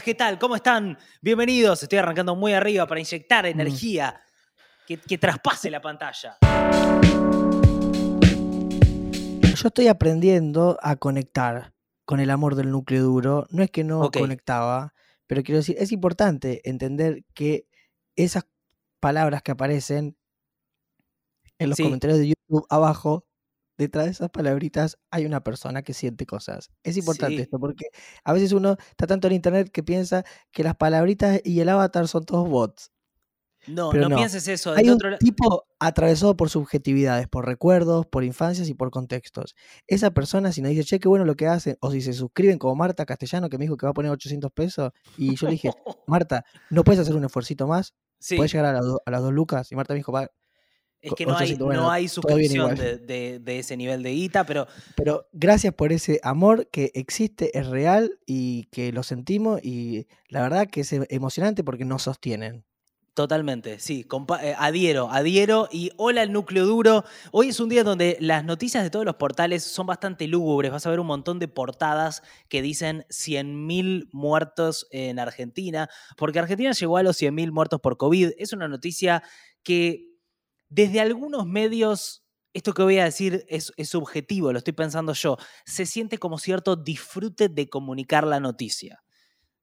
¿Qué tal? ¿Cómo están? Bienvenidos. Estoy arrancando muy arriba para inyectar energía que, que traspase la pantalla. Yo estoy aprendiendo a conectar con el amor del núcleo duro. No es que no conectaba, pero quiero decir, es importante entender que esas palabras que aparecen en los Sí. comentarios de YouTube abajo, detrás de esas palabritas hay una persona que siente cosas. Es importante Sí. esto porque a veces uno está tanto en internet que piensa que las palabritas y el avatar son todos bots. No, no, no. pienses eso. Hay un otro la- tipo atravesado por subjetividades, por recuerdos, por infancias y por contextos. Esa persona, si nos dice, che, qué bueno lo que hacen, o si se suscriben como Marta Castellano, que me dijo que va a poner 800 pesos, y yo le dije, Marta, ¿no puedes hacer un esfuercito más? Sí, ¿Puedes llegar a, las do- a las dos lucas? Y Marta me dijo, va, es que no hay, 800, bueno, no hay suscripción de, de- de ese nivel de guita, pero Pero gracias por ese amor que existe, es real y que lo sentimos y la verdad que es emocionante porque nos sostienen. totalmente, sí. eh, adhiero, adhiero. Y hola el núcleo duro. Hoy es un día donde las noticias de todos los portales son bastante lúgubres. Vas a ver un montón de portadas que dicen 100.000 muertos en Argentina, porque Argentina llegó a los 100.000 muertos por COVID. Es una noticia que desde algunos medios, esto que voy a decir es, subjetivo, lo estoy pensando yo, se siente como cierto disfrute de comunicar la noticia.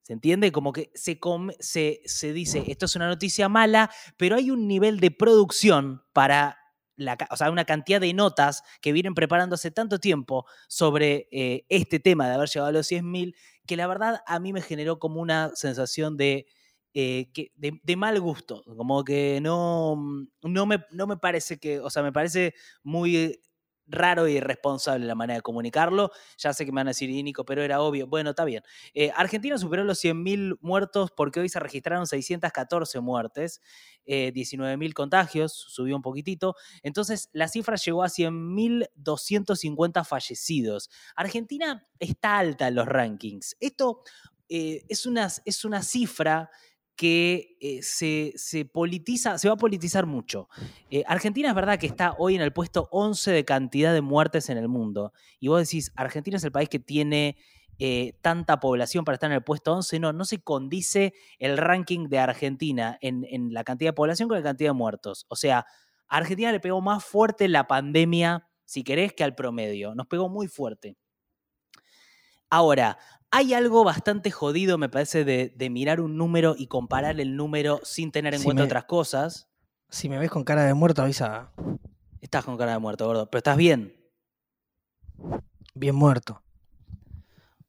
¿Se entiende? Como que se, com- se, se dice, esto es una noticia mala, pero hay un nivel de producción para, la, o sea, una cantidad de notas que vienen preparando hace tanto tiempo sobre eh, este tema de haber llegado a los 100.000, que la verdad a mí me generó como una sensación de, eh, de, mal gusto, como que no, no, me, no me parece que, o sea, me parece muy raro y irresponsable la manera de comunicarlo. Ya sé que me van a decir, "Y, Nico, pero era obvio. Bueno, está bien. Eh, Argentina superó los 100.000 muertos porque hoy se registraron 614 muertes, eh, 19.000 contagios, subió un poquitito. Entonces, la cifra llegó a 100.250 fallecidos. Argentina está alta en los rankings. Esto eh, es, una, es una cifra que eh, se, se politiza, se va a politizar mucho. Eh, Argentina es verdad que está hoy en el puesto 11 de cantidad de muertes en el mundo. Y vos decís, Argentina es el país que tiene eh, tanta población para estar en el puesto 11. No, no se condice el ranking de Argentina en, en la cantidad de población con la cantidad de muertos. O sea, a Argentina le pegó más fuerte la pandemia, si querés, que al promedio. Nos pegó muy fuerte. Ahora, hay algo bastante jodido, me parece, de, de mirar un número y comparar el número sin tener en Si cuenta me- otras cosas. Si me ves con cara de muerto, avisa. Estás con cara de muerto, gordo, pero estás bien. Bien muerto.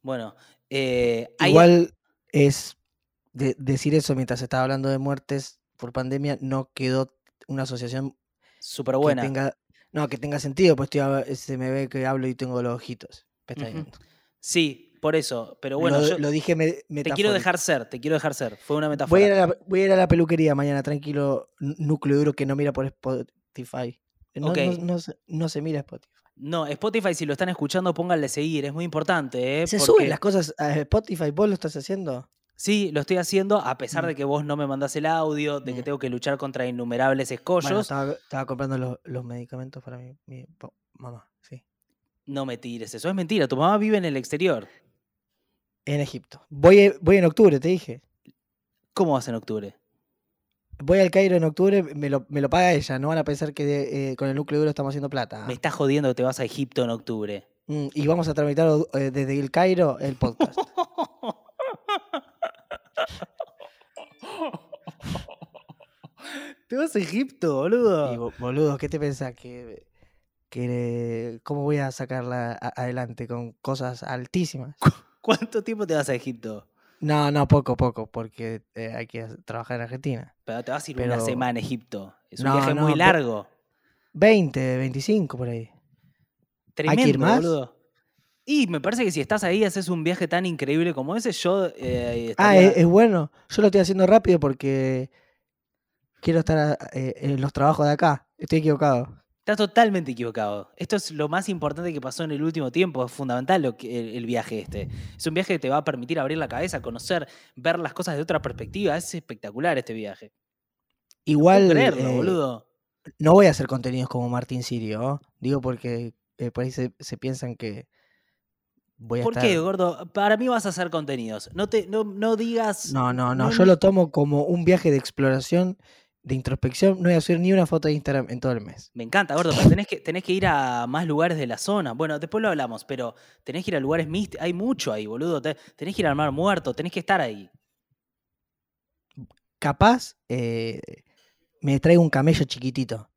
Bueno, eh, hay- Igual es de- decir eso mientras estaba hablando de muertes por pandemia, no quedó una asociación súper que buena. tenga, no, que tenga sentido, pues estoy se me ve que hablo y tengo los ojitos. pestañeando. Sí, por eso. Pero bueno, lo, yo lo dije me- te quiero dejar ser, te quiero dejar ser. Fue una Voy metáfora. a, ir a la, voy a ir a la peluquería mañana, tranquilo, núcleo duro que no mira por Spotify. No, no- Ok. no se, no se mira Spotify. No, Spotify, si lo están escuchando, pónganle seguir. Es muy importante, ¿eh? Se Porque- suben las cosas a Spotify, vos lo estás haciendo. Sí, lo estoy haciendo, a pesar Mm. de que vos no me mandás el audio, de que Mm. tengo que luchar contra innumerables escollos. Bueno, estaba, estaba comprando los, los medicamentos para mi, mi mamá, sí. No me tires, eso es mentira. Tu mamá vive en el exterior. En Egipto. Voy, voy en octubre, te dije. ¿Cómo vas en octubre? Voy al Cairo en octubre, me lo, me lo paga ella. No van a pensar que eh, con el núcleo duro estamos haciendo plata. Me estás jodiendo que te vas a Egipto en octubre. Mm, y vamos a tramitar eh, desde el Cairo el podcast. ¿Te vas a Egipto, y boludo? bo- boludo, ¿qué te pensás? Que, que, ¿Cómo voy a sacarla a- adelante con cosas altísimas? ¿Cuánto tiempo te vas a Egipto? No, no, poco, poco, porque eh, hay que trabajar en Argentina. Pero te vas a ir una Pero- semana a Egipto. Es un No, viaje no, muy largo. 20, 25 por ahí. Tremendo, ir más? boludo. Y me parece que si estás ahí, haces un viaje tan increíble como ese, yo eh, Ah, es, es bueno. Yo lo estoy haciendo rápido porque quiero estar a- eh, en los trabajos de acá. Estoy equivocado. Estás totalmente equivocado. Esto es lo más importante que pasó en el último tiempo. Es fundamental lo que, el, el viaje este. Es un viaje que te va a permitir abrir la cabeza, conocer, ver las cosas de otra perspectiva. Es espectacular este viaje. No Igual creerlo, eh, boludo. no voy a hacer contenidos como Martín Sirio. Digo porque eh, por ahí se, se piensan que voy a ¿Por estar... qué, gordo? Para mí vas a hacer contenidos. No, te, no, no digas. No, no, no, no yo lo tomo como un viaje de exploración, de introspección. No voy a subir ni una foto de Instagram en todo el mes. Me encanta, gordo, pero tenés que, tenés que ir a más lugares de la zona. Bueno, después lo hablamos, pero tenés que ir a lugares místicos. Hay mucho ahí, boludo. Te- tenés que ir al mar muerto, tenés que estar ahí. Capaz eh, me traigo un camello chiquitito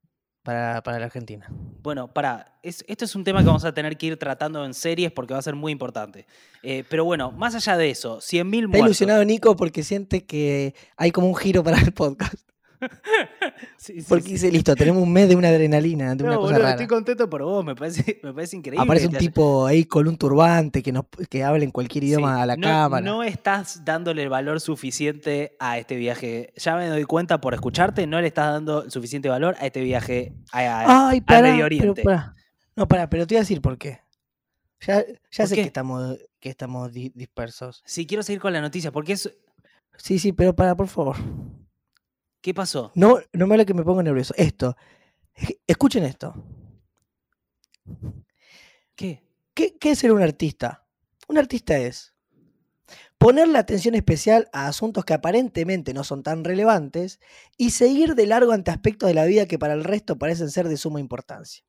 para, para la Argentina. Bueno, para, esto es un tema que vamos a tener que ir tratando en series porque va a ser muy importante. Eh, pero bueno, más allá de eso, 100.000 Está muertos. ilusionado Nico porque siente que hay como un giro para el podcast. Sí, sí, Porque dice, listo, tenemos un mes de una adrenalina, de una No, cosa boludo, rara. estoy contento por vos, me parece, me parece increíble. Aparece un tipo ahí con un turbante que, nos, que habla en cualquier idioma a la no, cámara. No estás dándole el valor suficiente a este viaje. Ya me doy cuenta por escucharte, no le estás dando suficiente valor a este viaje a- a- Ay, al Medio pero Oriente. pará. No, pará, pero te voy a decir por qué. Ya, ya ¿Por sé qué? que estamos, que estamos di- dispersos. Sí, quiero seguir con la noticia, porque es... Sí, sí, pero para, por favor. ¿Qué pasó? No, no me hable que me pongo nervioso. Esto. Escuchen esto. ¿Qué? ¿Qué, qué es ser un artista? Un artista es ponerle atención especial a asuntos que aparentemente no son tan relevantes y seguir de largo ante aspectos de la vida que para el resto parecen ser de suma importancia.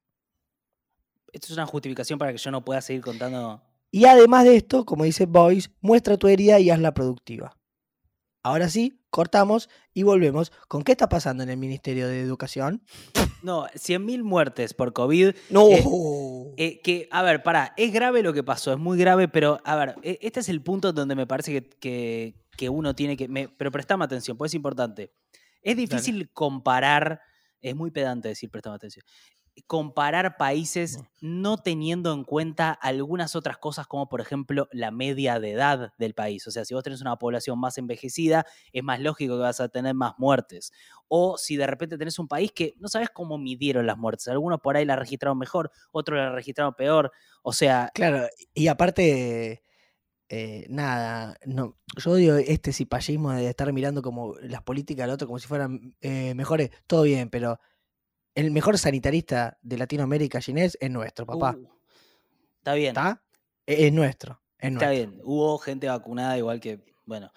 Esto es una justificación para que yo no pueda seguir contando... Y además de esto, como dice Boyce, muestra tu herida y hazla productiva. Ahora sí, cortamos y volvemos con qué está pasando en el Ministerio de Educación. No, 100.000 muertes por COVID. No. Eh, Eh, que, a ver, pará, es grave lo que pasó, es muy grave, pero, a ver, e- este es el punto donde me parece que, que- que uno tiene que... me- pero prestame atención, pues es importante. Es difícil comparar, es muy pedante decir prestame atención, comparar países no teniendo en cuenta algunas otras cosas como por ejemplo la media de edad del país. O sea, si vos tenés una población más envejecida, es más lógico que vas a tener más muertes. O si de repente tenés un país que no sabes cómo midieron las muertes. Algunos por ahí las registraron mejor, otros las registraron peor. O sea, Claro, y aparte, eh, nada, no, yo odio este cipallismo de estar mirando como las políticas del otro como si fueran eh, mejores. Todo bien, pero el mejor sanitarista de Latinoamérica, Ginés, es nuestro, papá. uh, está bien. ¿Está? Es, es nuestro. Es Está bien. Hubo gente vacunada igual que, bueno,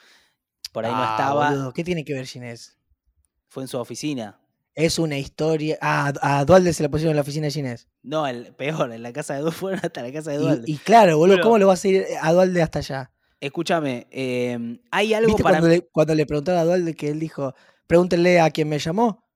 por ahí no Ah, estaba. boludo, ¿Qué tiene que ver Ginés? Fue en su oficina. Es una historia. Ah, a Dualde se la pusieron en la oficina de Ginés. No, el peor, en la casa de Dualde, fueron hasta la casa de Dualde. Y, y claro, boludo, Pero- ¿cómo lo vas a ir a Dualde hasta allá? Escúchame, eh, hay algo ¿Viste para cuando, le, cuando le preguntaron a Dualde que él dijo, pregúntenle a quien me llamó?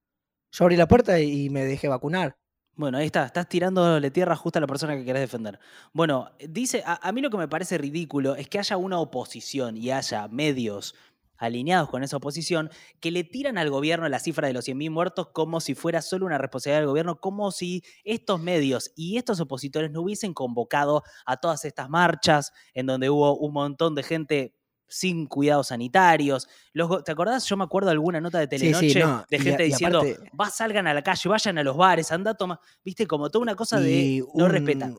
Yo abrí la puerta y me dejé vacunar. Bueno, ahí está, estás tirándole tierra justo a la persona que querés defender. Bueno, dice, a, mí lo que me parece ridículo es que haya una oposición y haya medios alineados con esa oposición que le tiran al gobierno la cifra de los 100.000 muertos como si fuera solo una responsabilidad del gobierno, como si estos medios y estos opositores no hubiesen convocado a todas estas marchas en donde hubo un montón de gente sin cuidados sanitarios. Los ¿Te acordás? Yo me acuerdo de alguna nota de Sí, sí, Telenoche no, de gente y diciendo, aparte- va, salgan a la calle, vayan a los bares, anda, toma. Viste, como toda una cosa de no respetar.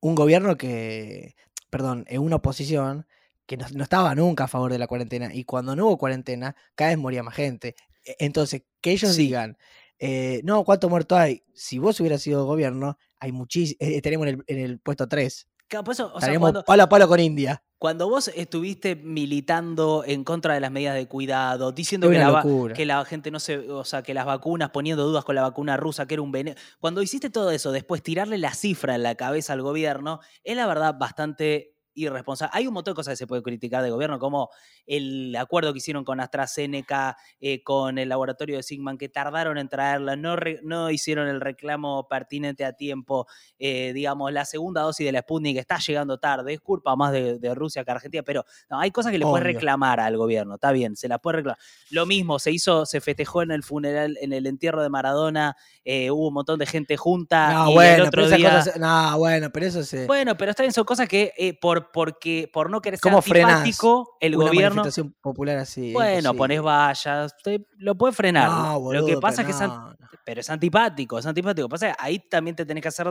Un gobierno que, perdón, en una oposición que no, no estaba nunca a favor de la cuarentena. Y cuando no hubo cuarentena, cada vez moría más gente. E- Entonces, que ellos Sí. digan, eh, no, ¿cuánto muerto hay? Si vos hubieras sido gobierno, hay muchísimos, tenemos en el, en el puesto 3. Claro, por eso, o sea, Estaríamos cuando, palo a palo con India. cuando vos estuviste militando en contra de las medidas de cuidado, diciendo que la, que la gente no se, o sea, que las vacunas, poniendo dudas con la vacuna rusa, que era un veneno. Cuando hiciste todo eso, después tirarle la cifra en la cabeza al gobierno, es la verdad bastante irresponsable. Hay un montón de cosas que se puede criticar del gobierno, como el acuerdo que hicieron con AstraZeneca, eh, con el laboratorio de Sigman, que tardaron en traerla, no, re- no hicieron el reclamo pertinente a tiempo, eh, digamos, la segunda dosis de la Sputnik está llegando tarde, es culpa más de, de Rusia que Argentina, pero no, hay cosas que le puedes reclamar al gobierno, está bien, se las puede reclamar. Lo mismo, se hizo, se festejó en el funeral, en el entierro de Maradona, eh, hubo un montón de gente junta No, y el bueno, otro pero día... cosas. No, bueno, pero eso se. Bueno, pero está bien, son cosas que eh, por, porque, por no querer ser ¿Cómo frenás antipático, el una gobierno... popular así. es Bueno, pones vallas, te- lo puede frenar. No, lo boludo, que pero pasa es que es, no, no. pero es antipático, es antipático. Pasa que ahí también te tenés que hacer,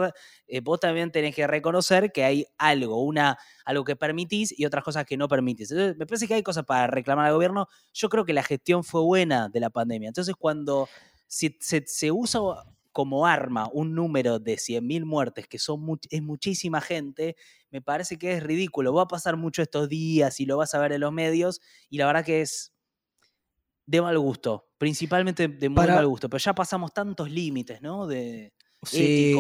eh, vos también tenés que reconocer que hay algo, una, algo que permitís y otras cosas que no permitís. Entonces, me parece que hay cosas para reclamar al gobierno. Yo creo que la gestión fue buena de la pandemia. Entonces, cuando se, se- se usa como arma un número de 100.000 muertes, que son es muchísima gente, me parece que es ridículo. Va a pasar mucho estos días y lo vas a ver en los medios, y la verdad que es de mal gusto, principalmente de muy mal gusto, pero ya pasamos tantos límites, ¿no? De sí,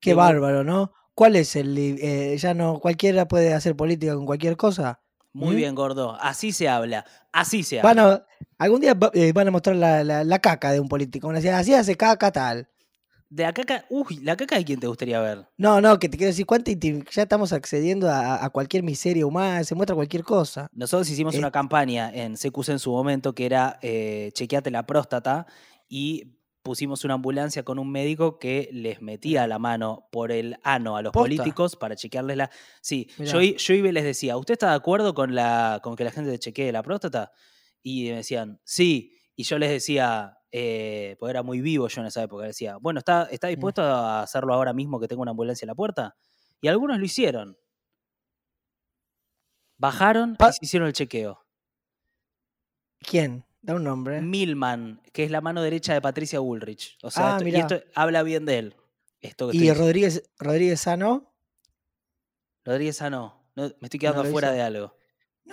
qué bárbaro, ¿no? ¿Cuál es el eh, ya no cualquiera puede hacer política con cualquier cosa? Muy ¿Mm? bien, gordo. Así se habla. Así se habla. algún día eh, van a mostrar la, caca de un político. Van a así hace caca tal. De la caca, uy, la caca de quién te gustaría ver. No, no, que te quiero decir, ¿cuánto ya estamos accediendo a, cualquier miseria humana, se muestra cualquier cosa. Nosotros hicimos una campaña en CQC en su momento que era eh, chequeate la próstata y pusimos una ambulancia con un médico que les metía la mano por el ano a los políticos para chequearles la. Sí, yo, yo iba y les decía, ¿usted está de acuerdo con, la, con que la gente chequee la próstata? Y me decían, sí. Y yo les decía, eh, porque era muy vivo yo en esa época, decía, bueno, ¿está, está mm. dispuesto a hacerlo ahora mismo que tengo una ambulancia en la puerta? Y algunos lo hicieron. Bajaron y se hicieron el chequeo. ¿Quién? Da un nombre. Milman, que es la mano derecha de Patricia Bullrich. O sea, ah, esto, y esto habla bien de él. Esto ¿Y Rodríguez, Rodríguez Sano? Rodríguez Sano. me estoy quedando fuera de algo.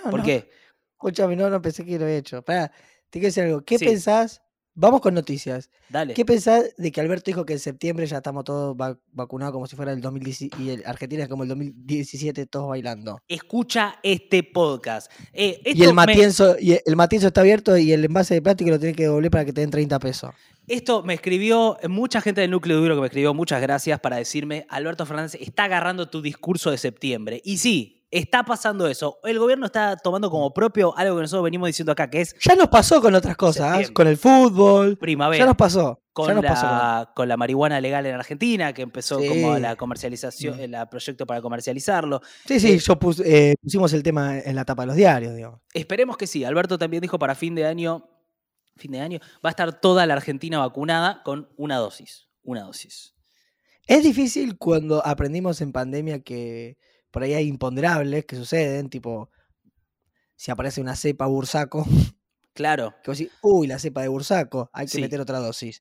¿Por qué? Escúchame, no, no pensé que lo había hecho. Espera, te quiero decir algo. ¿Qué pensás Vamos con noticias. Dale. ¿Qué pensás de que Alberto dijo que en septiembre ya estamos todos vacunados como si fuera el 2017 y el Argentina es como el 2017 todos bailando? Escucha este podcast. Eh, y el matienzo, y el matienzo está abierto y el envase de plástico lo tiene que devolver para que te den 30 pesos. Esto me escribió mucha gente del núcleo duro que me escribió, muchas gracias para decirme, Alberto Fernández está agarrando tu discurso de septiembre. Y sí, está pasando eso. El gobierno está tomando como propio algo que nosotros venimos diciendo acá, que es... Ya nos pasó con otras cosas, con el fútbol. Primavera. Ya nos pasó. Con, la, con... la, marihuana legal en Argentina, que empezó como la comercialización, el proyecto para comercializarlo. Sí, sí, eh, yo eh, pusimos el tema en la tapa de los diarios, digamos. Esperemos que sí. Alberto también dijo para fin de año, fin de año, va a estar toda la Argentina vacunada con una dosis. Una dosis. Es difícil cuando aprendimos en pandemia que por ahí hay imponderables que suceden, tipo, si aparece una cepa bursaco. Claro. Que vos decís, uy, la cepa de bursaco, hay que meter otra dosis.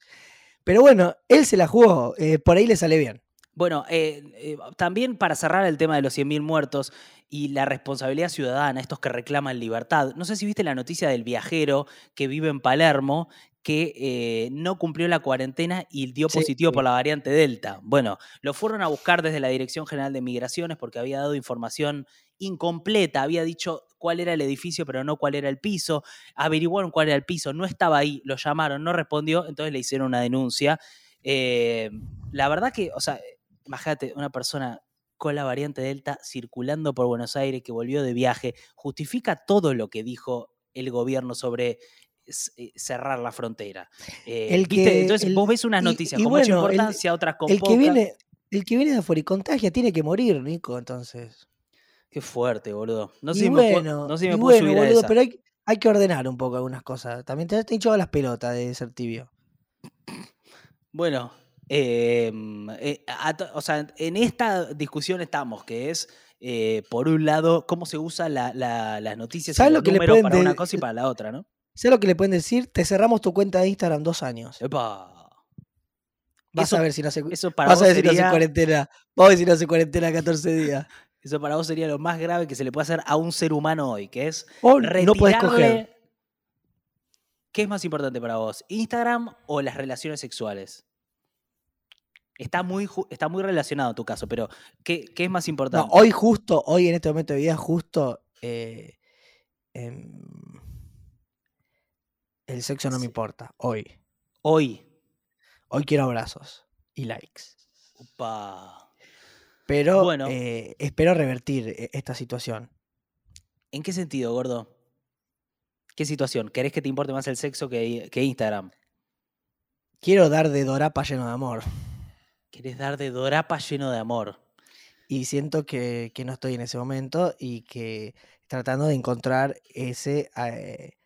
Pero bueno, él se la jugó, eh, por ahí le sale bien. Bueno, eh, eh, también para cerrar el tema de los 100.000 muertos y la responsabilidad ciudadana, estos que reclaman libertad. No sé si viste la noticia del viajero que vive en Palermo, que eh, no cumplió la cuarentena y dio positivo por la variante Delta. Bueno, lo fueron a buscar desde la Dirección General de Migraciones porque había dado información incompleta, había dicho cuál era el edificio, pero no cuál era el piso. Averiguaron cuál era el piso, no estaba ahí, lo llamaron, no respondió, entonces le hicieron una denuncia. Eh, la verdad que, o sea, imagínate, una persona con la variante Delta circulando por Buenos Aires que volvió de viaje, justifica todo lo que dijo el gobierno sobre cerrar la frontera. Eh, Entonces vos ves unas noticias con mucha importancia, otras con el Que viene, el que viene de afuera y contagia tiene que morir, Nico, entonces. Qué fuerte, boludo. No sé si me, puedo, no sé subir boludo, Pero hay, que ordenar un poco algunas cosas. También te has hinchado las pelotas de ser tibio. Bueno, em, eh, o sea, en esta discusión estamos, que es, por un lado, cómo se usa la, las noticias y los números para una cosa y para la otra, ¿no? Sé lo que le pueden decir, te cerramos tu cuenta de Instagram dos años. Epa. Vas a ver si no hace, eso para vas a ver si no hace cuarentena. Vamos a ver si no hace cuarentena 14 días. Eso para vos sería lo más grave que se le puede hacer a un ser humano hoy, que es no puedes coger. ¿Qué es más importante para vos? ¿Instagram o las relaciones sexuales? Está muy, está muy relacionado tu caso, pero ¿qué, es más importante? No, hoy justo, hoy en este momento de vida, justo eh, em, el sexo no me importa. Hoy. Hoy. Hoy quiero abrazos y likes. Pero bueno. Eh, espero revertir eh, esta situación. ¿En qué sentido, gordo? ¿Qué situación? ¿Querés que te importe más el sexo que, Instagram? Quiero dar de dorapa lleno de amor. ¿Querés dar de dorapa lleno de amor? Y siento que, no estoy en ese momento y que tratando de encontrar ese eh,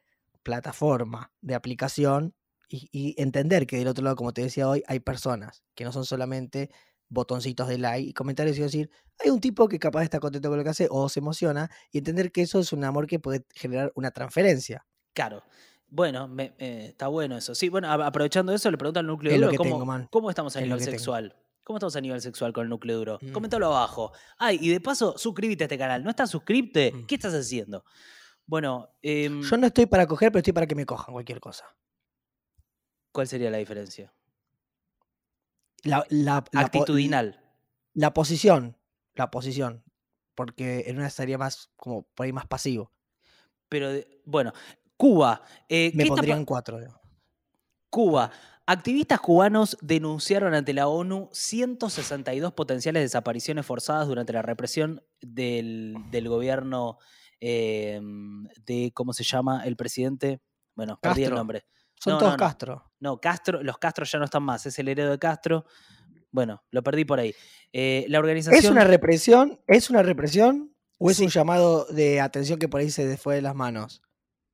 plataforma de aplicación y, entender que del otro lado, como te decía hoy, hay personas que no son solamente botoncitos de like y comentarios y decir, hay un tipo que capaz está contento con lo que hace o se emociona y entender que eso es un amor que puede generar una transferencia. Claro. Bueno, me- eh, está bueno eso. Sí, bueno, aprovechando eso, le pregunto al núcleo Es lo duro que cómo, tengo, cómo estamos a Es nivel tengo. sexual. ¿Cómo estamos a nivel sexual con el núcleo duro? Mm. Coméntalo abajo. Ay, y de paso, suscríbete a este canal. ¿No estás suscrito? Mm. ¿Qué estás haciendo? Bueno, em, Yo no estoy para coger, pero estoy para que me cojan cualquier cosa. ¿cuál sería la diferencia? La, la- la Actitudinal. la posición. La posición. Porque en una estaría más, como por ahí más pasivo. Pero, bueno, Cuba. eh, Me ¿qué está pa- pondrían cuatro. Cuba. Activistas cubanos denunciaron ante la ONU 162 potenciales desapariciones forzadas durante la represión del, del gobierno eh, de, ¿cómo se llama? El presidente. Bueno, perdí el nombre. Son No, todos no, no. Castro. No, Castro, los Castro ya no están más, es el heredero de Castro. Bueno, lo perdí por ahí. Eh, la organización. ¿Es una represión? ¿Es una represión? ¿O es Sí. un llamado de atención que por ahí se fue de las manos?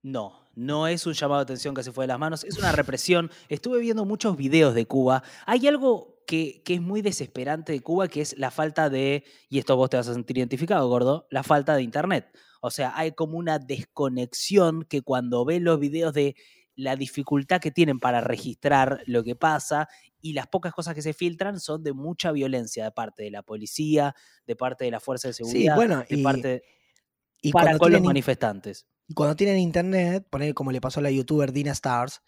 No, no es un llamado de atención que se fue de las manos, es una represión. Estuve viendo muchos videos de Cuba. Hay algo que, que es muy desesperante de Cuba, que es la falta de, y esto vos te vas a sentir identificado, gordo, la falta de Internet. O sea, hay como una desconexión que cuando ves los videos de la dificultad que tienen para registrar lo que pasa y las pocas cosas que se filtran son de mucha violencia de parte de la policía, de parte de la fuerza de Sí, seguridad, bueno, de y, parte y para con los tienen, manifestantes. y cuando tienen internet, poner como le pasó a la youtuber Dina Stars,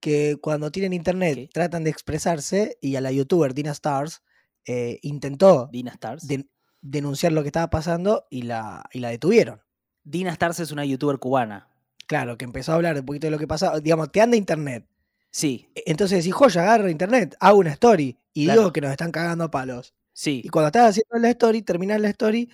que cuando tienen internet ¿Qué? tratan de expresarse y a la youtuber Dina Stars eh, intentó Dina Stars. den- denunciar lo que estaba pasando y la, y la detuvieron. Dina Stars es una youtuber cubana. Claro, que empezó a hablar un poquito de lo que pasaba. Digamos, te anda internet. Sí, E- Entonces decís, joya, agarra internet, hago una story y Claro. digo que nos están cagando a palos. sí. Y cuando estás haciendo la story, terminas la story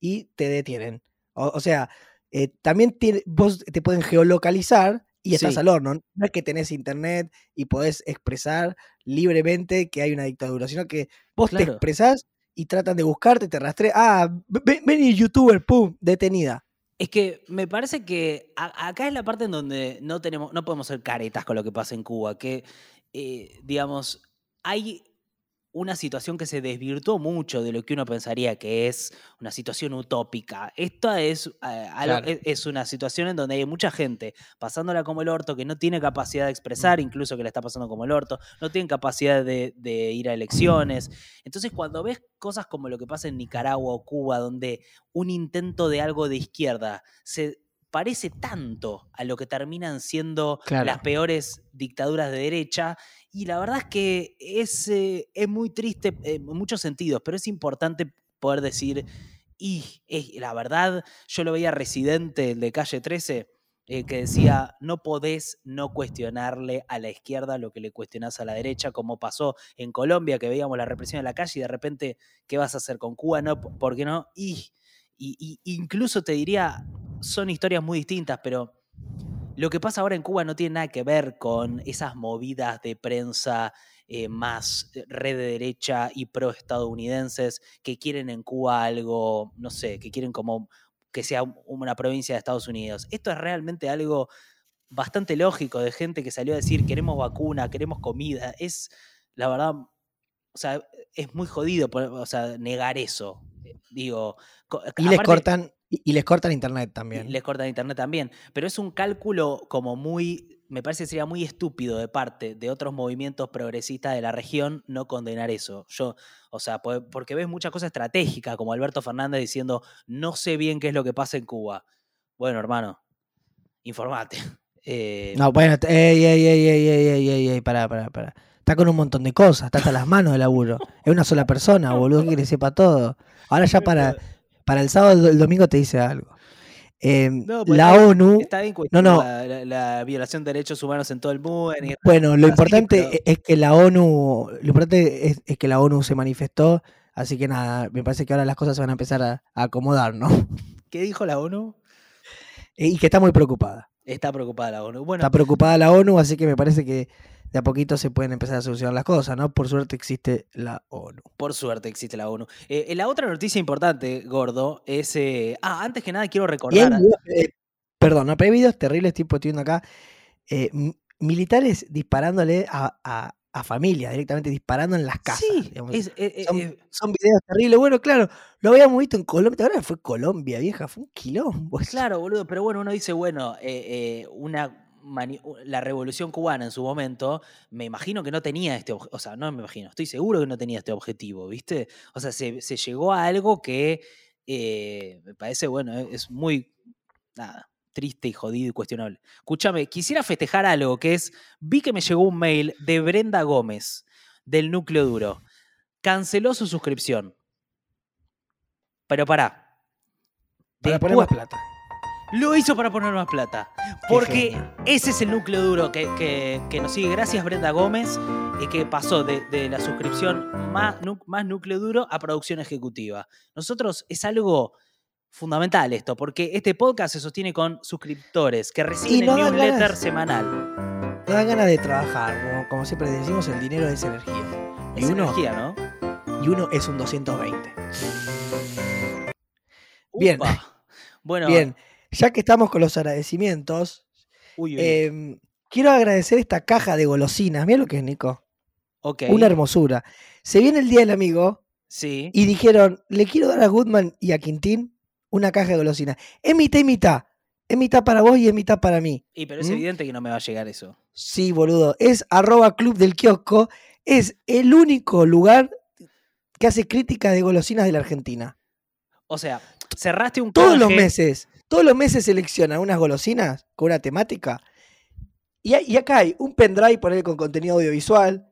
y te detienen. O, o sea, eh, también vos te pueden geolocalizar y estás Sí. al horno. No es que tenés internet y podés expresar libremente que hay una dictadura, sino que vos te expresás y tratan de buscarte, te rastrean. Ah, ven, vení, youtuber, pum, detenida. Es que me parece que acá es la parte en donde no tenemos, no podemos ser caretas con lo que pasa en Cuba. Que, eh, digamos, hay una situación que se desvirtuó mucho de lo que uno pensaría que es una situación utópica. Esta es, eh, Claro. es- es una situación en donde hay mucha gente pasándola como el orto, que no tiene capacidad de expresar, incluso que la está pasando como el orto, no tiene capacidad de, de ir a elecciones. Entonces, cuando ves cosas como lo que pasa en Nicaragua o Cuba, donde un intento de algo de izquierda se parece tanto a lo que terminan siendo Claro. las peores dictaduras de derecha, y la verdad es que es, eh, es muy triste eh, en muchos sentidos, pero es importante poder decir, y es- la verdad, yo lo veía residente, el de calle 13, eh, que decía, no podés no cuestionarle a la izquierda lo que le cuestionás a la derecha, como pasó en Colombia, que veíamos la represión en la calle y de repente, ¿qué vas a hacer con Cuba? No, ¿por qué no? Y, y- y incluso te diría, son historias muy distintas, pero lo que pasa ahora en Cuba no tiene nada que ver con esas movidas de prensa eh, más eh, red de derecha y pro estadounidenses que quieren en Cuba algo, no sé, que quieren como que sea un- una provincia de Estados Unidos. Esto es realmente algo bastante lógico de gente que salió a decir queremos vacuna, queremos comida. Es, la verdad, o sea, es muy jodido o sea, negar eso. Digo, Y les aparte- cortan, y, y les cortan internet y también. les cortan internet también. Pero es un cálculo como muy, me parece que sería muy estúpido de parte de otros movimientos progresistas de la región no condenar eso. Yo, o sea, po- porque ves muchas cosas estratégicas, como Alberto Fernández diciendo, no sé bien qué es lo que pasa en Cuba. Bueno, hermano, informate. Eh, No, bueno, ey, ey, ey, ey, ey, ey, ey, ey, pará, pará, pará. Está con un montón de cosas, está hasta las manos de laburo. Es una sola persona, boludo, que le sepa todo. Ahora ya para, para el sábado, el domingo te dice algo. Em, No, pues la está ONU, Está bien no. cuestionar la, la- la violación de derechos humanos en todo el mundo. en- bueno, lo así, importante pero- es que la ONU, lo importante es, es que la ONU se manifestó, así que nada, me parece que ahora las cosas se van a empezar a, a acomodar, ¿no? ¿Qué dijo la ONU? Y que está muy preocupada. Está preocupada la ONU. Bueno, Está preocupada la ONU, así que me parece que de a poquito se pueden empezar a solucionar las cosas, ¿no? Por suerte existe la ONU. Por suerte existe la ONU. Eh, la otra noticia importante, gordo, es. eh, ah, antes que nada quiero recordar. videos, eh, perdón, no, pero hay videos terribles, tipo, estoy viendo acá, militares disparándole a, a, a familias, directamente disparando en las casas. sí, es, son, son videos terribles. Bueno, claro, lo habíamos visto en Colombia, ahora fue Colombia, vieja, fue un quilombo. claro, boludo, pero bueno, uno dice, bueno, eh, eh, una, la revolución cubana en su momento, me imagino que no tenía este objetivo, o sea, no me imagino, estoy seguro que no tenía este objetivo, ¿viste? O sea, se, se llegó a algo que eh, me parece, bueno, e- es muy, nada, triste y jodido y cuestionable. Escúchame, quisiera festejar algo que es, vi que me llegó un mail de Brenda Gómez, del núcleo duro. Canceló su suscripción. Pero pará. Para poner Después- más plata. Lo hizo para poner más plata. Porque ese es el núcleo duro que, que- que nos sigue. Gracias, Brenda Gómez, y que pasó de, de la suscripción más, más núcleo duro a producción ejecutiva. Nosotros es algo fundamental esto, porque este podcast se sostiene con suscriptores que reciben no el newsletter ganas. semanal. No dan ganas de trabajar, como, como siempre decimos, el dinero es energía. Y Es uno, energía, ¿no? y uno es un 220. Bien. Upa. Bueno, Bien, ya que estamos con los agradecimientos, uy, uy, em, quiero agradecer esta caja de golosinas. Mira lo que es, Nico. ok. Una hermosura. Se viene el Día del Amigo Sí. y dijeron, le quiero dar a Goodman y a Quintín una caja de golosinas. Es mitad y mitad. Es mitad para vos y es mitad para mí. Y pero es ¿Mm? evidente que no me va a llegar eso. Sí, boludo. Es arroba club del kiosco. Es el único lugar que hace crítica de golosinas de la Argentina. O sea, cerraste un Todos los meses, todos los meses seleccionan unas golosinas con una temática. Y, hay- y acá hay un pendrive por ahí con contenido audiovisual.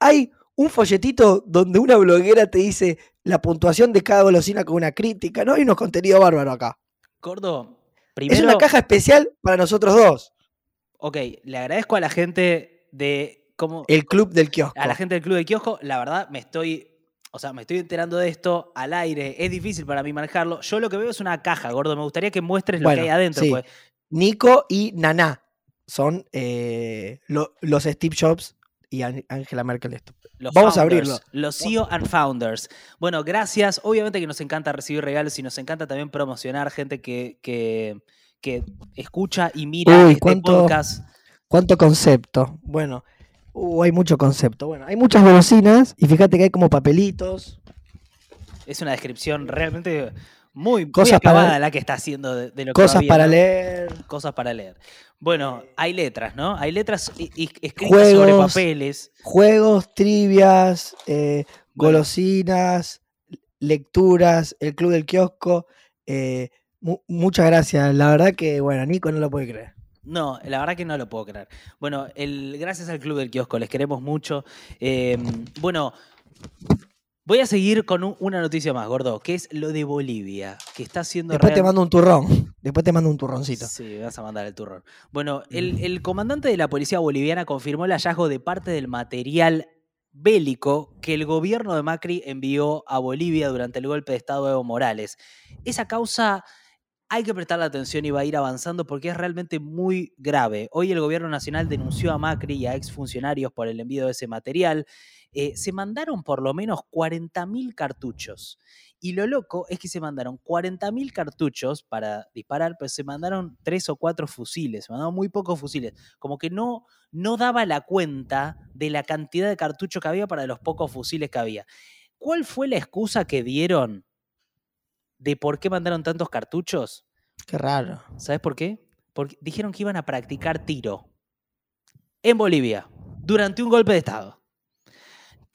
Hay un folletito donde una bloguera te dice la puntuación de cada golosina con una crítica. No hay unos contenidos bárbaros acá. Gordo, Es primero... una caja especial para nosotros dos. Ok, le agradezco a la gente de cómo El club del kiosco. a la gente del club de kiosco, la verdad me estoy, o sea, me estoy enterando de esto al aire, es difícil para mí manejarlo. Yo lo que veo es una caja, gordo, me gustaría que muestres lo que hay adentro, sí. pues. Nico y Naná son eh, lo- los Steve Jobs y An- Angela Merkel. Esto. Los Vamos a abrirlo. Los CEO and Founders. Bueno, gracias. Obviamente que nos encanta recibir regalos y nos encanta también promocionar gente que, que, que escucha y mira Uy, este cuánto- podcast. ¿Cuánto concepto? Bueno, uh, hay mucho concepto. Bueno, hay muchas golosinas y fíjate que hay como papelitos. Es una descripción realmente muy, muy Cosas para- la que está haciendo de, de lo que Cosas para leer. Cosas para leer. Bueno, hay letras, ¿no? Hay letras y- y escritas sobre Juegos. papeles. Juegos, trivias, eh, Bueno. golosinas, lecturas, el club del kiosco. eh, mu- muchas gracias. La verdad que, bueno, Nico no lo puede creer. No, la verdad que no lo puedo creer. Bueno, el, gracias al Club del Kiosco, les queremos mucho. Eh, bueno, voy a seguir con un- una noticia más, gordo, que es lo de Bolivia, que está haciendo... Después te mando un turrón. Después te mando un turroncito. Sí, me vas a mandar el turrón. Bueno, el, el comandante de la policía boliviana confirmó el hallazgo de parte del material bélico que el gobierno de Macri envió a Bolivia durante el golpe de Estado de Evo Morales. Esa causa hay que prestarle atención y va a ir avanzando porque es realmente muy grave. Hoy el gobierno nacional denunció a Macri y a exfuncionarios por el envío de ese material. Eh, se mandaron por lo menos 40.000 cartuchos. Y lo loco es que se mandaron 40.000 cartuchos para disparar, pero se mandaron tres o cuatro fusiles, se mandaron muy pocos fusiles. Como que no, no daba la cuenta de la cantidad de cartuchos que había para los pocos fusiles que había. ¿Cuál fue la excusa que dieron de por qué mandaron tantos cartuchos? Qué raro. ¿Sabes por qué? Porque dijeron que iban a practicar tiro en Bolivia durante un golpe de Estado.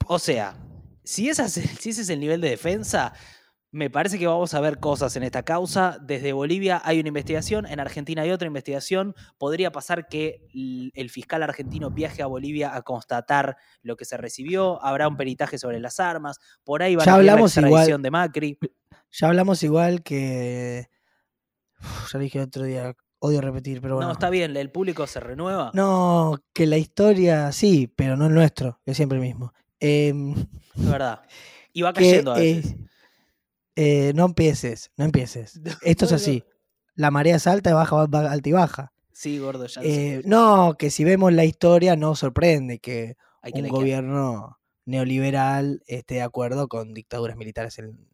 O sea, si, esa si ese es el nivel de defensa, me parece que vamos a ver cosas en esta causa. Desde Bolivia hay una investigación, en Argentina hay otra investigación. Podría pasar que el fiscal argentino viaje a Bolivia a constatar lo que se recibió. Habrá un peritaje sobre las armas. Por ahí va a pedir la hablamos igual- extradición de Macri. Ya hablamos igual que. Uf, ya dije el otro día. Odio repetir, pero bueno. No, está bien, el público se renueva. No, que la historia sí, pero no el nuestro, es siempre el mismo. Em, Es verdad. Y va que, cayendo a eh, veces. eh, no empieces, no empieces. Esto es así. La marea es alta y baja, va- alta y baja. Sí, gordo, ya. Eh, no, que si vemos la historia no sorprende que Hay que un gobierno neoliberal esté de acuerdo con dictaduras militares en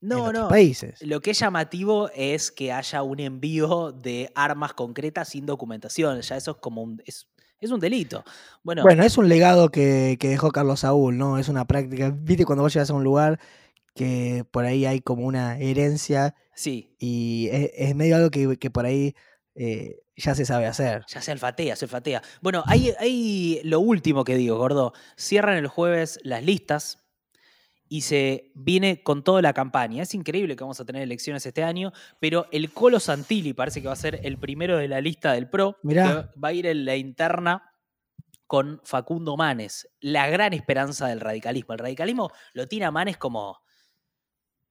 No, no. países. Lo que es llamativo es que haya un envío de armas concretas sin documentación. Ya eso es como un. Es, es un delito. Bueno, Bueno, es un legado que, que dejó Carlos Saúl, ¿no? Es una práctica. Viste cuando vos llegas a un lugar que por ahí hay como una herencia sí. y es, es medio algo que, que por ahí eh, ya se sabe hacer. Ya se alfatea, se alfatea. Bueno, hay, hay lo último que digo, gordo. Cierran el jueves las listas y se viene con toda la campaña. Es increíble que vamos a tener elecciones este año, pero el Colo Santilli parece que va a ser el primero de la lista del PRO. Mirá. Que va a ir en la interna con Facundo Manes, la gran esperanza del radicalismo. El radicalismo lo tiene a Manes como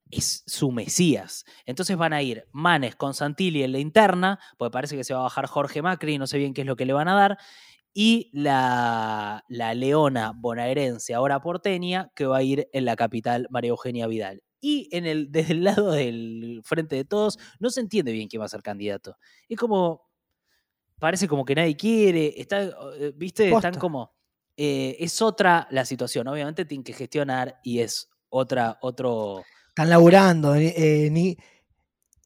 es su Mesías. Entonces van a ir Manes con Santilli en la interna, porque parece que se va a bajar Jorge Macri, no sé bien qué es lo que le van a dar, y la, la leona bonaerense, ahora porteña, que va a ir en la capital María Eugenia Vidal. Y en el, desde el lado del frente de todos, no se entiende bien quién va a ser candidato. Es como, parece como que nadie quiere, está, eh, ¿viste? Posta. Están como, eh, es otra la situación, obviamente tienen que gestionar y es otra, otro... Están laburando, eh, ni,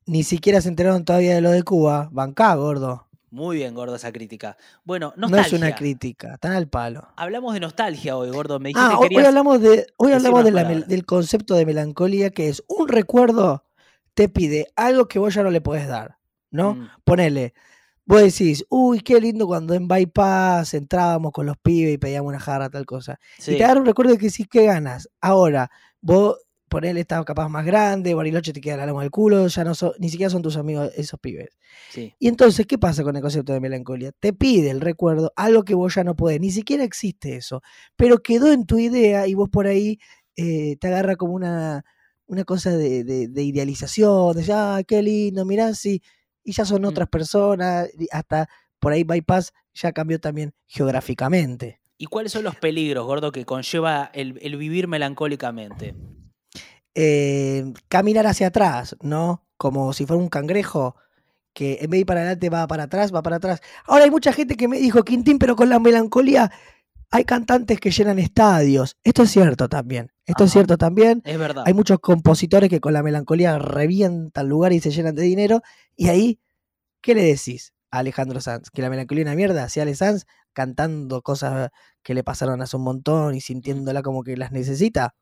ni siquiera se enteraron todavía de lo de Cuba. Bancá, gordo. Muy bien, gordo, esa crítica. Bueno, No es una crítica, están al palo. Hablamos de nostalgia hoy, gordo. Me dijiste Ah, que hoy, hoy hablamos, de, hoy hablamos de la del concepto de melancolía, que es un recuerdo te pide algo que vos ya no le podés dar, ¿no? Mm, Ponele, vos decís, uy, qué lindo cuando en Bypass entrábamos con los pibes y pedíamos una jarra, tal cosa. sí. Y te agarra un recuerdo de que sí, qué ganas. Ahora, vos, ponele, estás capaz más grande, Bariloche te queda la loma del culo, ya no son, ni siquiera son tus amigos esos pibes. sí. Y entonces, ¿qué pasa con el concepto de melancolía? Te pide el recuerdo algo que vos ya no podés, ni siquiera existe eso, pero quedó en tu idea y vos por ahí eh, te agarra como una, una cosa de, de- de idealización, de ah, qué lindo, mirá, sí, y ya son Mm. otras personas, y hasta por ahí Bypass ya cambió también geográficamente. ¿Y cuáles son los peligros, gordo, que conlleva el, el vivir melancólicamente? Eh, caminar hacia atrás, ¿no? Como si fuera un cangrejo que en vez de ir para adelante va para atrás, va para atrás. Ahora hay mucha gente que me dijo, Quintín, pero con la melancolía hay cantantes que llenan estadios. Esto es cierto también. Esto es cierto también. Es verdad. Hay muchos compositores que con la melancolía revientan lugar y se llenan de dinero. Y ahí, ¿qué le decís a Alejandro Sanz? ¿Que la melancolía es una mierda? Si Ale Sanz cantando cosas que le pasaron hace un montón y sintiéndola como que las necesita,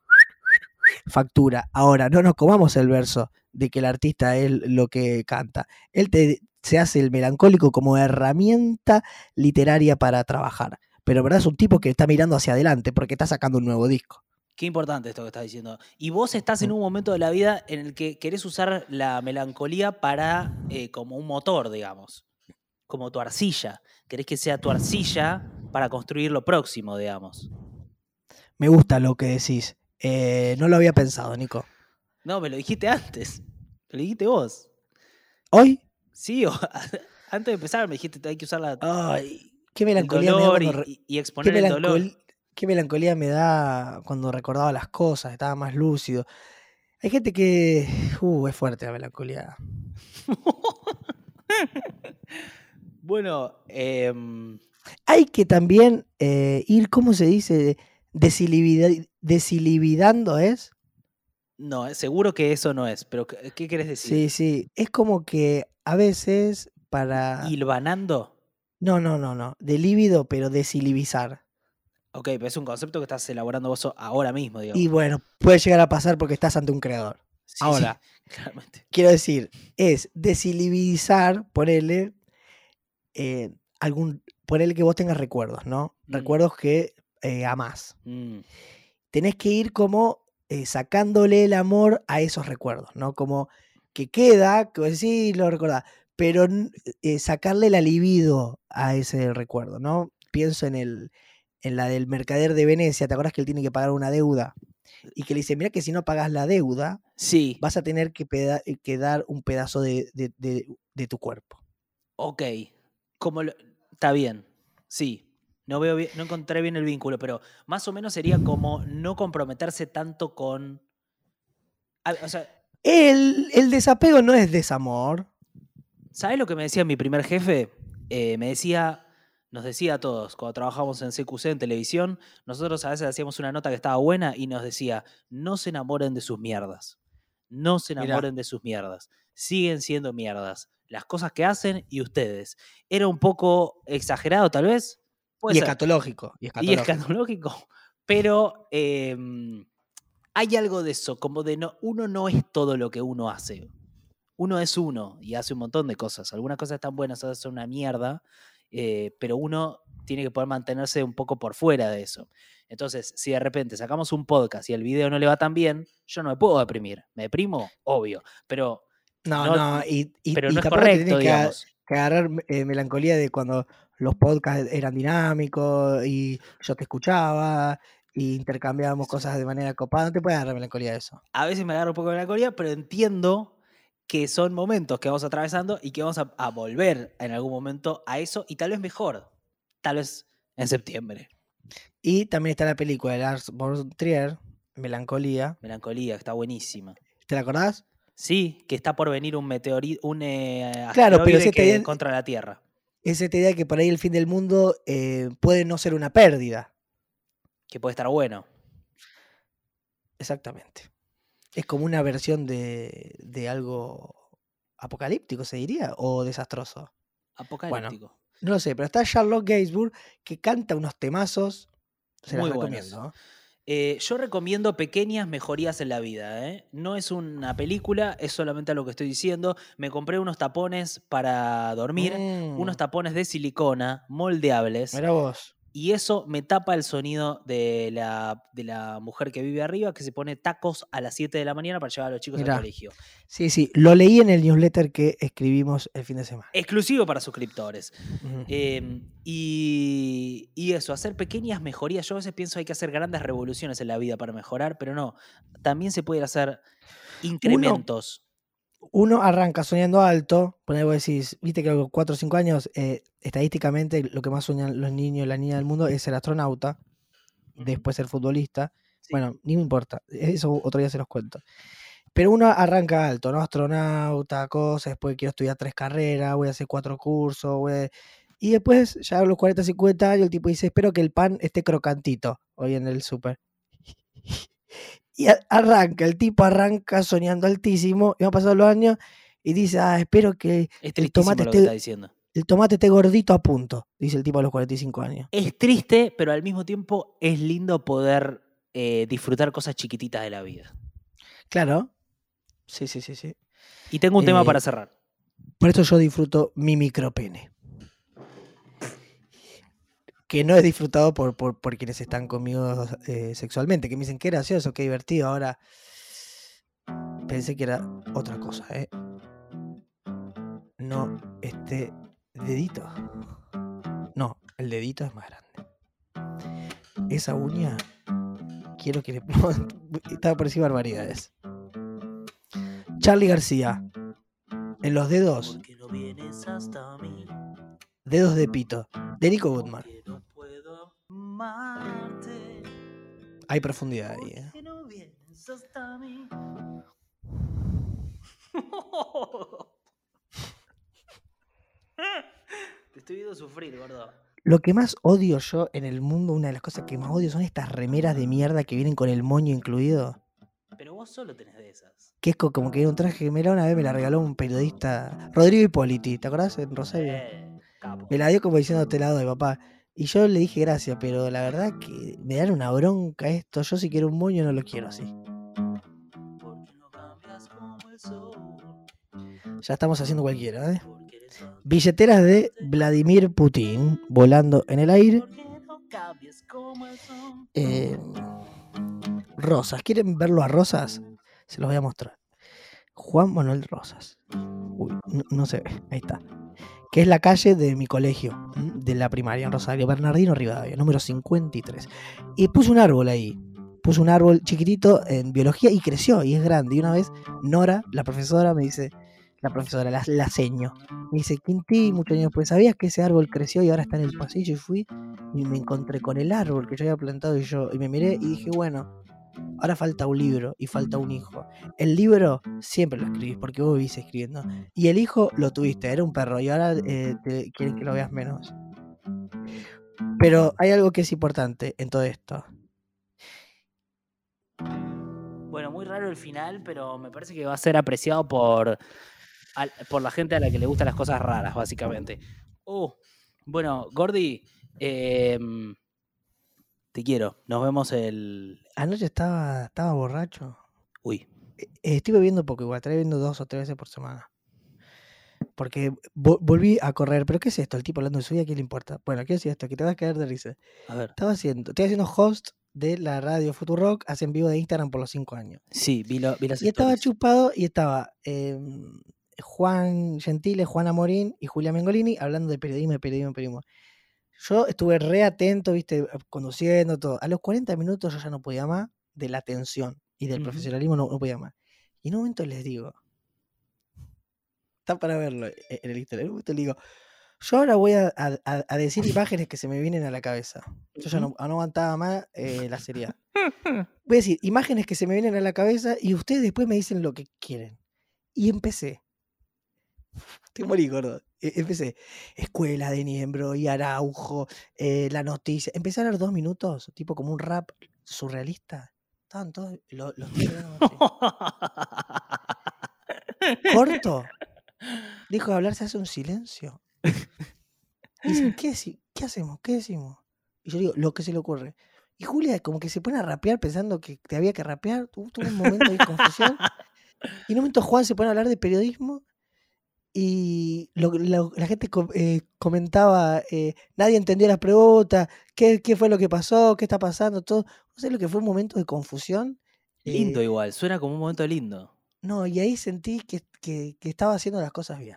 factura. Ahora, no nos comamos el verso de que el artista es lo que canta. Él te, se hace el melancólico como herramienta literaria para trabajar. Pero verdad es un tipo que está mirando hacia adelante porque está sacando un nuevo disco. Qué importante esto que estás diciendo. Y vos estás en un momento de la vida en el que querés usar la melancolía para eh, como un motor, digamos. Como tu arcilla. Querés que sea tu arcilla para construir lo próximo, digamos. Me gusta lo que decís. Eh, no lo había pensado, Nico. No, me lo dijiste antes. Me lo dijiste vos. Hoy, Sí, o- antes de empezar me dijiste hay que usar la, ay, qué el melancolía me da cuando y, y qué, exponer el dolor. qué melancolía me da cuando recordaba las cosas, estaba más lúcido. Hay gente que. Uh, es fuerte la melancolía. Bueno, em, Hay que también eh, ir, ¿cómo se dice? Desilibida- desilibidando, ¿es? no, eh, seguro que eso no es, pero ¿qué, querés decir? Sí, sí. Es como que a veces para. ¿Hilvanando? No, no, no, no. De líbido, pero desilibizar. Ok, pero es un concepto que estás elaborando vos ahora mismo, digamos. Y bueno, puede llegar a pasar porque estás ante un creador. Sí, sí, ahora. claramente. Quiero decir, es desilibizar, ponerle eh, algún. Ponerle que vos tengas recuerdos, ¿no? Mm. Recuerdos que eh, amás. Mm, tenés que ir como eh, sacándole el amor a esos recuerdos, ¿no? Como que queda, que sí, lo recordás, pero eh, sacarle la libido a ese recuerdo, ¿no? Pienso en el en la del mercader de Venecia, ¿te acuerdas que él tiene que pagar una deuda? Y que le dice, mira que si no pagas la deuda, Sí, vas a tener que, eh, que dar un pedazo de, de- de- de tu cuerpo. ok. Como lo- Está bien, sí. No, veo bien- no encontré bien el vínculo, pero más o menos sería como no comprometerse tanto con... O sea, El, el desapego no es desamor. ¿sabes lo que me decía mi primer jefe? Eh, me decía, nos decía a todos, cuando trabajábamos en CQC en televisión, nosotros a veces hacíamos una nota que estaba buena y nos decía, no se enamoren de sus mierdas. No se Mirá. enamoren de sus mierdas. Siguen siendo mierdas. Las cosas que hacen y ustedes. Era un poco exagerado, tal vez. Y escatológico. Y y escatológico. escatológico. Pero em, hay algo de eso, como de no, uno no es todo lo que uno hace. uno es uno y hace un montón de cosas. Algunas cosas están buenas, otras son una mierda, eh, pero uno tiene que poder mantenerse un poco por fuera de eso. Entonces, si de repente sacamos un podcast y el video no le va tan bien, yo no me puedo deprimir. ¿Me deprimo? Obvio. Pero No, No, no, y, y, pero y no es correcto, digamos. que agarrar eh, melancolía de cuando los podcasts eran dinámicos y yo te escuchaba y intercambiábamos cosas de manera copada. No te puede agarrar melancolía eso. A veces me agarro un poco de melancolía, pero entiendo que son momentos que vamos atravesando y que vamos a, a volver en algún momento a eso y tal vez mejor. Tal vez en septiembre. Y también está la película de Lars von Trier, Melancolía. Melancolía, que está buenísima. ¿Te la acordás? Sí, que está por venir un meteorito, un eh, Claro, pero asteroide si que bien- contra la Tierra. Es esta idea de que por ahí el fin del mundo eh, puede no ser una pérdida. Que puede estar bueno. Exactamente. Es como una versión de, de algo apocalíptico, se diría, o desastroso. Apocalíptico. No lo sé, pero está Charlotte Gainsbourg que canta unos temazos. Se Muy buenos. recomiendo. Eh, yo recomiendo pequeñas mejorías en la vida. ¿eh? No es una película, es solamente lo que estoy diciendo. Me compré unos tapones para dormir, unos Mm, tapones de silicona moldeables. Mirá vos. Y eso me tapa el sonido de la, de la mujer que vive arriba, que se pone tacos a las 7 de la mañana para llevar a los chicos Mirá. al colegio. Sí, sí, lo leí en el newsletter que escribimos el fin de semana. Exclusivo para suscriptores. Eh, y, y eso, hacer pequeñas mejorías. Yo a veces pienso hay que hacer grandes revoluciones en la vida para mejorar, pero no. También se puede hacer incrementos. Uno arranca soñando alto, poner vos decís, viste que a los 4 o 5 años, eh, estadísticamente lo que más sueñan los niños y las niñas del mundo es ser astronauta, después ser futbolista. Sí. Bueno, ni me importa, eso otro día se los cuento. Pero uno arranca alto, ¿no? Astronauta, cosas, después quiero estudiar tres carreras, voy a hacer cuatro cursos, voy a- y después, ya a los 40, 50 años, el tipo dice, espero que el pan esté crocantito hoy en el súper. Y arranca, el tipo arranca soñando altísimo, y van pasando los años, y dice, ah, espero que Es el tomate lo que esté- está diciendo. el tomate esté gordito a punto, dice el tipo a los 45 años. Es triste, pero al mismo tiempo es lindo poder eh, disfrutar cosas chiquititas de la vida. Claro. Sí, sí, sí, sí. Y tengo un tema Eh, para cerrar. Por eso yo disfruto mi micropene. Que no es disfrutado por, por, por quienes están conmigo eh, sexualmente, que me dicen qué gracioso, qué divertido. Ahora pensé que era otra cosa, ¿eh? No este dedito. No, el dedito es más grande. Esa uña, quiero que le. Estaba por decir barbaridades. Charlie García. En los dedos, dedos de pito. De Nico Goodman. Hay profundidad ahí, ¿eh? Te estoy viendo sufrir, gordo. Lo que más odio yo en el mundo, una de las cosas que más odio son estas remeras de mierda que vienen con el moño incluido. Pero vos solo tenés de esas. Que es co- como que era un traje que mira una vez me la regaló un periodista, Rodrigo Hipóliti, ¿te acordás? En Rosario. Eh, capo. Me la dio como diciendo te la doy, papá. Y yo le dije gracias, pero la verdad que me dan una bronca esto. Yo si quiero un moño no lo quiero así. Ya estamos haciendo cualquiera, ¿eh? Billeteras de Vladimir Putin volando en el aire. Eh, Rosas. ¿Quieren verlo a Rosas? Se los voy a mostrar. Juan Manuel Rosas. Uy, no se ve. Ahí está. Que es la calle de mi colegio, de la primaria en Rosario, Bernardino Rivadavia, número 53. Y puse un árbol ahí. Puse un árbol chiquitito en biología y creció y es grande. Y una vez Nora, la profesora, me dice, la profesora, la, seño, me dice, Quinti, muchos años después, ¿sabías que ese árbol creció y ahora está en el pasillo? Y fui y me encontré con el árbol que yo había plantado y yo y me miré y dije, bueno, ahora falta un libro y falta un hijo. El libro siempre lo escribís porque vos vivís escribiendo. Y el hijo lo tuviste, era un perro y ahora eh, quieren que lo veas menos. Pero hay algo que es importante en todo esto. Bueno, muy raro el final, pero me parece que va a ser apreciado por, por la gente a la que le gustan las cosas raras, básicamente. Oh, bueno, Gordy, em, te quiero. Nos vemos el. Anoche estaba, estaba borracho. Uy, Eh, estoy bebiendo poco igual, estaré bebiendo dos o tres veces por semana. porque vo- volví a correr. ¿Pero qué es esto? El tipo hablando de su vida, ¿qué le importa? Bueno, quiero decir esto, que te vas a caer de risa. A ver. Estaba haciendo, estoy haciendo host de la radio Futurock, hacen vivo de Instagram por los cinco años. Sí, vi, lo- vi las Y estaba stories. chupado y estaba em, Juan Gentile, Juana Morín y Julia Mengolini hablando de periodismo, de periodismo, de periodismo. Yo estuve re atento, viste, conduciendo todo. A los 40 minutos yo ya no podía más de la tensión y del profesionalismo no, no podía más. Y en un momento les digo, está para verlo e- en el Instagram, en un momento les digo, yo ahora voy a, a- a- a decir imágenes que se me vienen a la cabeza. Yo ya no, aguantaba más eh, la seriedad. Voy a decir imágenes que se me vienen a la cabeza y ustedes después me dicen lo que quieren. Y empecé. Te morí, gordo. Empecé. Escuela de Niembro y Araujo, eh, la noticia. Empecé a hablar dos minutos, tipo como un rap surrealista. Estaban todos lo- los así. Corto. Dijo de hablar, se hace un silencio. Dicen, ¿qué, ¿qué hacemos? ¿Qué decimos? Y yo digo, lo que se le ocurre. Y Julia como que se pone a rapear pensando que te había que rapear. Tuvo un momento de confusión. Y en un momento Juan se pone a hablar de periodismo y lo- lo- la gente eh, comentaba, eh, nadie entendió las preguntas, ¿qué, qué fue lo que pasó, qué está pasando, todo. No sé lo que fue un momento de confusión. Lindo eh, igual, suena como un momento lindo. no, y ahí sentí que, que- que estaba haciendo las cosas bien.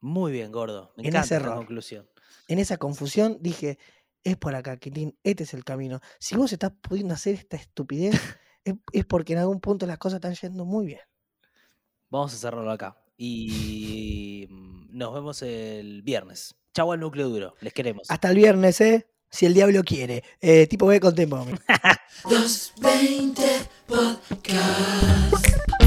Muy bien, gordo. Me En encanta ese esta error. conclusión. En esa confusión dije, es por acá, Quintín, este es el camino. Si vos estás pudiendo hacer esta estupidez, es, es porque en algún punto las cosas están yendo muy bien. Vamos a cerrarlo acá. Y mm, nos vemos el viernes. Chau al núcleo duro. Les queremos. Hasta el viernes, ¿eh? Si el diablo quiere. Eh, tipo, ve con tempo. 220 Podcast.